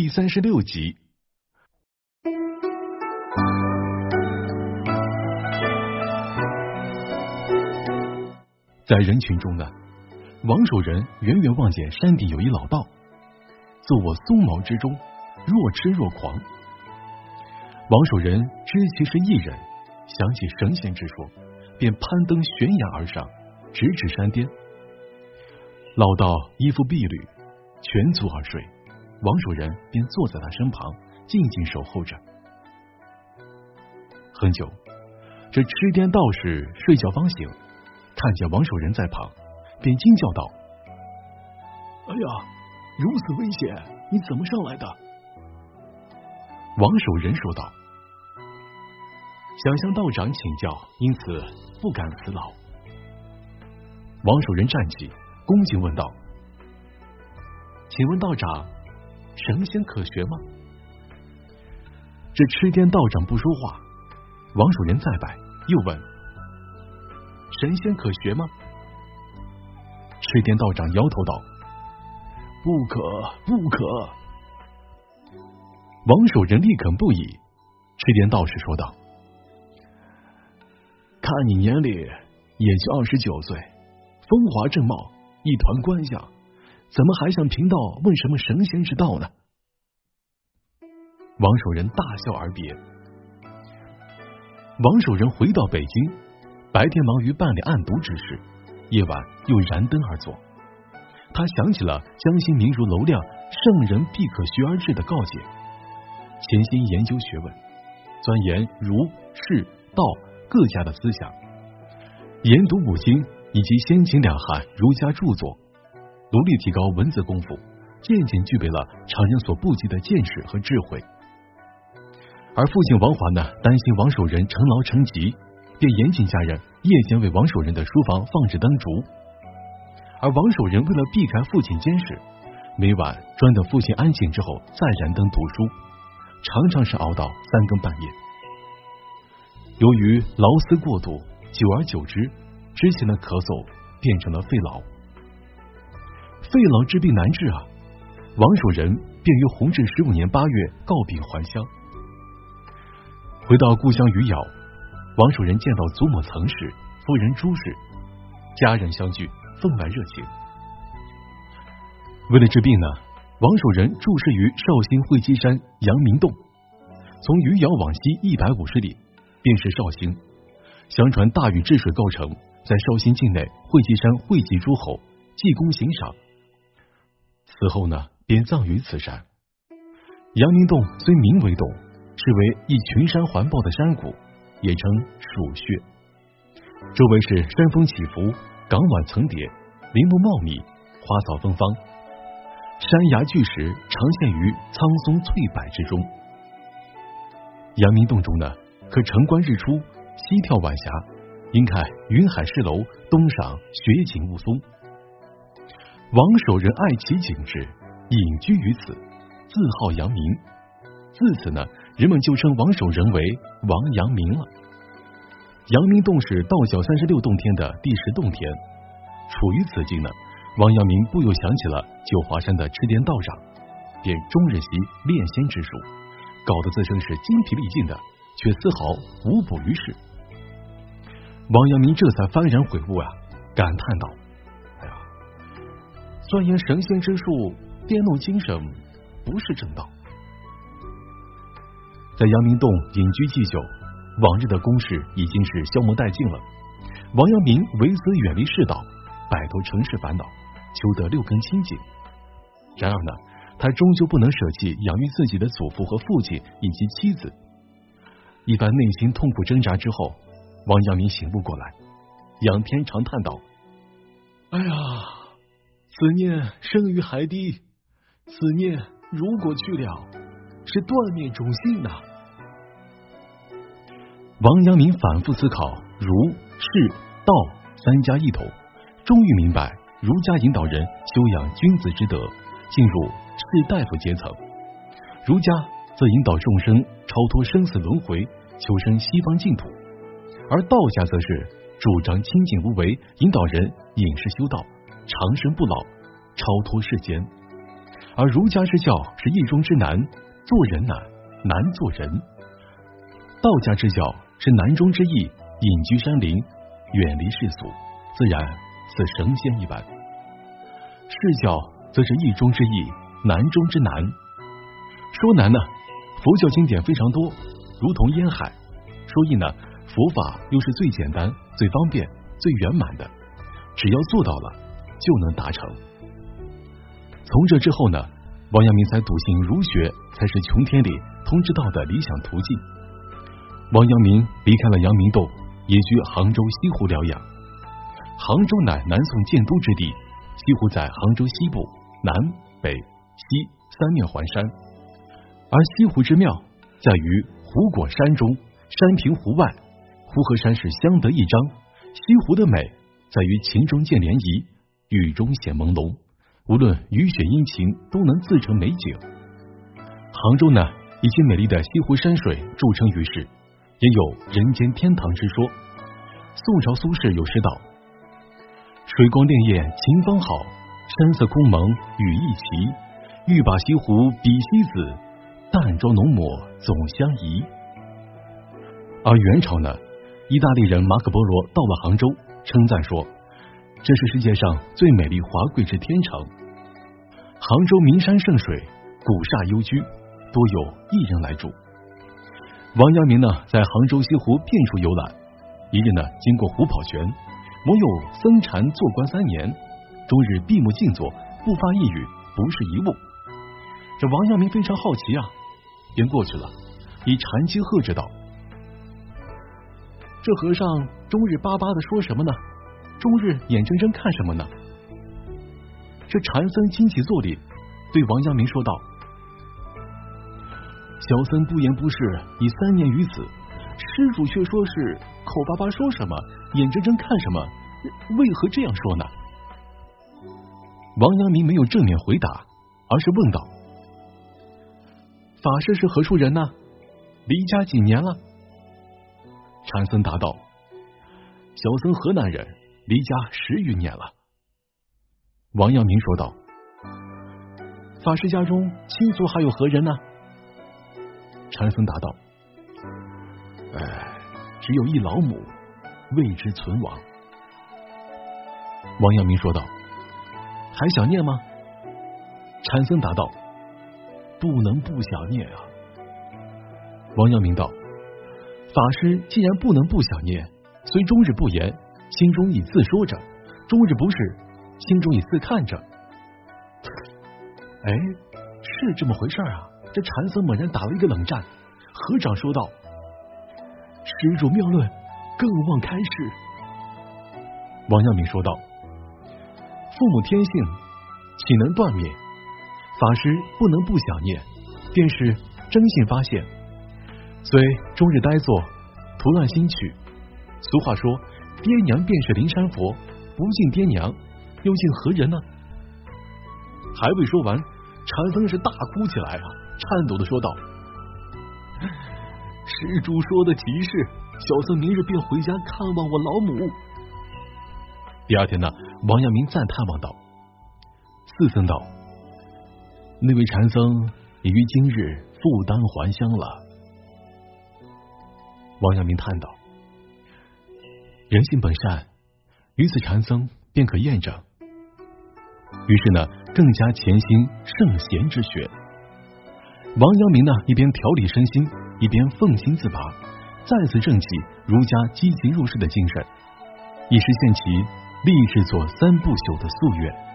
第三十六集。在人群中呢，王守仁远远望见山顶有一老道，坐卧松毛之中，若痴若狂。王守仁知其是一人，想起神仙之说，便攀登悬崖而上，直指山巅。老道衣服碧绿，蜷足而睡，王守仁便坐在他身旁，静静守候着。很久，这痴癫道士睡觉方醒，看见王守仁在旁，便惊叫道：“哎呀，如此危险，你怎么上来的？”王守仁说道：“想向道长请教，因此不敢辞劳。”王守仁站起。恭敬问道：“请问道长，神仙可学吗？”这痴癫道长不说话。王守仁再拜，又问：“神仙可学吗？”痴癫道长摇头道：“不可，不可。”王守仁立肯不已。痴癫道士说道：“看你年龄也就二十九岁，风华正茂。”一团官相，怎么还向贫道问什么神仙之道呢？王守仁大笑而别。王守仁回到北京，白天忙于办理案牍之事，夜晚又燃灯而坐。他想起了江心明如楼亮圣人必可学而至的告诫，潜心研究学问，钻研儒、释、道各家的思想，研读五经。以及先秦两汉儒家著作，努力提高文字功夫，渐渐具备了常人所不及的见识和智慧。而父亲王华呢，担心王守仁成劳成疾，便严禁家人夜间为王守仁的书房放置灯烛。而王守仁为了避开父亲监视，每晚专等父亲安寝之后再燃灯读书，常常是熬到三更半夜。由于劳思过度，久而久之。之前的咳嗽变成了肺痨，肺痨治病难治啊！王守仁便于弘治十五年八月告病还乡。回到故乡余姚，王守仁见到祖母曾氏、夫人朱氏，家人相聚，分外热情。为了治病呢，王守仁注释于绍兴会稽山阳明洞，从余姚往西一百五十里便是绍兴。相传大禹治水构成。在绍兴境内会稽山会稽诸侯，济功行赏。此后呢，便葬于此山。阳明洞虽名为洞，是为一群山环抱的山谷，也称蜀穴。周围是山峰起伏，港湾层叠，林木茂密，花草芬芳，山崖巨石常现于苍松翠柏之中。阳明洞中呢，可城观日出，西眺晚霞。应看云海市楼，东赏雪景雾凇。王守仁爱其景致，隐居于此，自号阳明。自此呢，人们就称王守仁为王阳明了。阳明洞是道教三十六洞天的第十洞天，处于此境呢，王阳明不由想起了九华山的赤颠道长，便终日习炼仙之术，搞得自身是精疲力尽的，却丝毫无补于事。王阳明这才幡然悔悟啊，感叹道：“，钻研神仙之术，颠弄精神，不是正道。”在阳明洞隐居既久，往日的公事已经是消磨殆尽了。王阳明为此远离世道，摆脱尘世烦恼，求得六根清净。然而呢，他终究不能舍弃养育自己的祖父和父亲以及妻子。一番内心痛苦挣扎之后。王阳明醒悟过来，仰天长叹道：“哎呀，此念生于海底，此念如果去了，是断灭种姓呐。”王阳明反复思考儒、释、道三家一统，终于明白儒家引导人修养君子之德，进入士大夫阶层；儒家则引导众生超脱生死轮回，求生西方净土。而道家则是主张清净无为，引导人隐士修道，长生不老，超脱世间。而儒家之教是易中之难，做人难，难做人；道家之教是难中之易，隐居山林，远离世俗，自然似神仙一般。释教则是易中之易，难中之难。说难呢，佛教经典非常多，如同烟海；说易呢，佛法又是最简单、最方便、最圆满的，只要做到了，就能达成。从这之后呢，王阳明才笃信儒学才是穷天理、通之道的理想途径。王阳明离开了阳明洞，移居杭州西湖疗养。杭州乃南宋建都之地，西湖在杭州西部，南北西三面环山。而西湖之妙在于湖裹山中，山平湖外，湖和山是相得益彰。西湖的美在于晴中见涟漪，雨中显朦胧。无论雨雪阴晴，都能自成美景。杭州呢，以其美丽的西湖山水著称于世，也有人间天堂之说。宋朝苏轼有诗道：“水光潋滟晴方好，山色空蒙雨亦奇。欲把西湖比西子，淡妆浓抹总相宜。”而元朝呢，意大利人马可波罗到了杭州，称赞说：“这是世界上最美丽华贵之天成。”杭州名山胜水，古刹幽居，多有艺人来住。王阳明呢，在杭州西湖遍处游览。一日呢，经过虎跑泉，某有僧禅坐观三年，终日闭目静坐，不发一语，不是一物。这王阳明非常好奇啊，便过去了，以禅机喝之道：“这和尚终日巴巴的说什么呢？终日眼睁睁看什么呢？”这禅僧惊起坐立，对王阳明说道：“小僧不言不是，已三年于此。施主却说是口巴巴说什么，眼睁睁看什么？为何这样说呢？”王阳明没有正面回答，而是问道：“法师是何处人呢？离家几年了？”禅僧答道：“小僧河南人，离家十余年了。”王阳明说道：“法师家中亲族还有何人呢？”禅僧答道：“哎，只有一老母，未知存亡。”王阳明说道：“还想念吗？”禅僧答道：“不能不想念啊。”王阳明道：“法师既然不能不想念，虽终日不言，心中已自说着，终日不是。”心中已自看着，哎，是这么回事啊！这禅僧猛然打了一个冷战，合掌说道：“施主妙论，更望开示。”王阳明说道：“父母天性，岂能断灭？法师不能不想念，便是真心发现。虽终日呆坐，徒乱心曲。俗话说，爹娘便是灵山佛，不敬爹娘。”又敬何人呢？还未说完，禅僧是大哭起来啊，颤抖的说道：“施主说的极是，小僧明日便回家看望我老母。”第二天呢，王阳明赞叹望道：“四僧道，那位禅僧已于今日负担还乡了。”王阳明叹道：“人性本善，与此禅僧便可验证。”于是呢，更加潜心圣贤之学。王阳明呢，一边调理身心，一边奉心自拔，再次正起儒家积极入世的精神，以实现其立志做三不朽的夙愿。